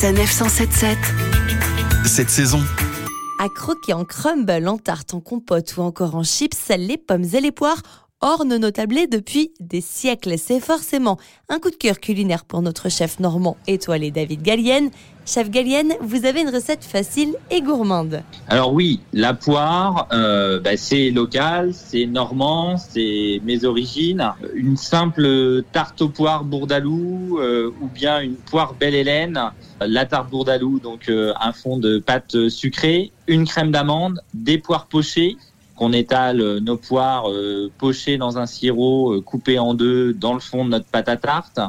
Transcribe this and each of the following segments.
Sanef 177. Cette saison, À croquer en crumble, en tarte, en compote ou encore en chips, les pommes et les poires ornent nos tablés depuis des siècles. C'est forcément un coup de cœur culinaire pour notre chef normand étoilé David Gallienne. Chef Gallienne, vous avez une recette facile et gourmande. Alors oui, la poire, euh, bah, c'est local, c'est normand, c'est mes origines. Une simple tarte aux poires bourdalou euh, ou bien une poire belle Hélène. La tarte bourdalou, donc euh, un fond de pâte sucrée, une crème d'amande, des poires pochées qu'on étale euh, nos poires euh, pochées dans un sirop euh, coupé en deux dans le fond de notre pâte à tarte.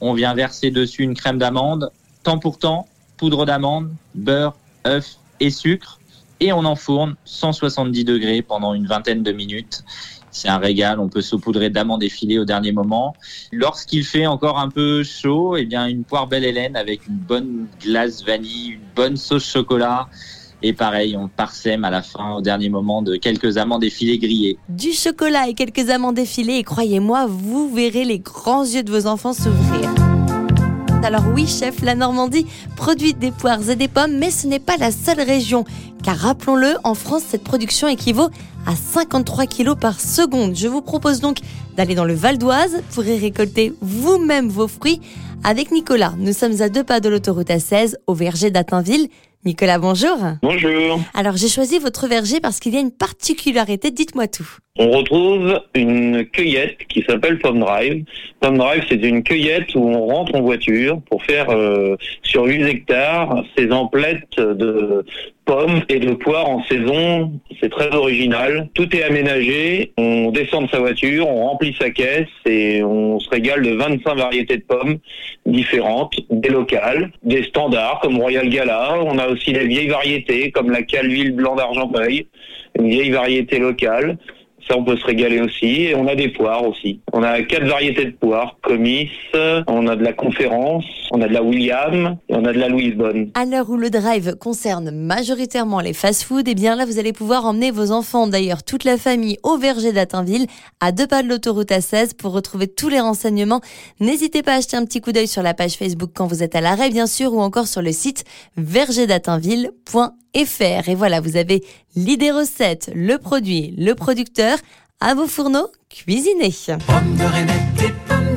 On vient verser dessus une crème d'amande, temps pour temps, poudre d'amande, beurre, œuf et sucre. Et on enfourne 170 degrés pendant une vingtaine de minutes. C'est un régal, on peut saupoudrer d'amandes effilées au dernier moment. Lorsqu'il fait encore un peu chaud, eh bien une poire belle Hélène avec une bonne glace vanille, une bonne sauce chocolat. Et pareil, on parsème à la fin, au dernier moment, de quelques amandes effilées grillées. Du chocolat et quelques amandes effilées et croyez-moi, vous verrez les grands yeux de vos enfants s'ouvrir. Alors oui, chef, la Normandie produit des poires et des pommes, mais ce n'est pas la seule région. Car rappelons-le, en France, cette production équivaut à 53 kilos par seconde. Je vous propose donc d'aller dans le Val d'Oise pour y récolter vous-même vos fruits. Avec Nicolas, nous sommes à deux pas de l'autoroute A16, au verger d'Attainville. Nicolas, bonjour. Bonjour. Alors j'ai choisi votre verger parce qu'il y a une particularité, dites-moi tout. On retrouve une cueillette qui s'appelle Pomme Drive. Pomme Drive, c'est une cueillette où on rentre en voiture pour faire euh, sur 8 hectares ces emplettes de et de poires en saison. C'est très original. Tout est aménagé. On descend de sa voiture, on remplit sa caisse et on se régale de 25 variétés de pommes différentes, des locales, des standards comme Royal Gala. On a aussi des vieilles variétés comme la Calville blanc d'Argenteuil, une vieille variété locale. Ça, on peut se régaler aussi. Et on a des poires aussi. On a quatre variétés de poires. Comice, on a de la Conférence, on a de la William et on a de la Louise Bonne. À l'heure où le drive concerne majoritairement les fast-foods, et bien là, vous allez pouvoir emmener vos enfants, d'ailleurs toute la famille, au verger d'Attainville, à deux pas de l'autoroute A16 pour retrouver tous les renseignements. N'hésitez pas à jeter un petit coup d'œil sur la page Facebook quand vous êtes à l'arrêt, bien sûr, ou encore sur le site vergerdattainville.fr. Et voilà, vous avez l'idée recette, le produit, le producteur, à vos fourneaux, cuisinez. Pommes de reinette et pommes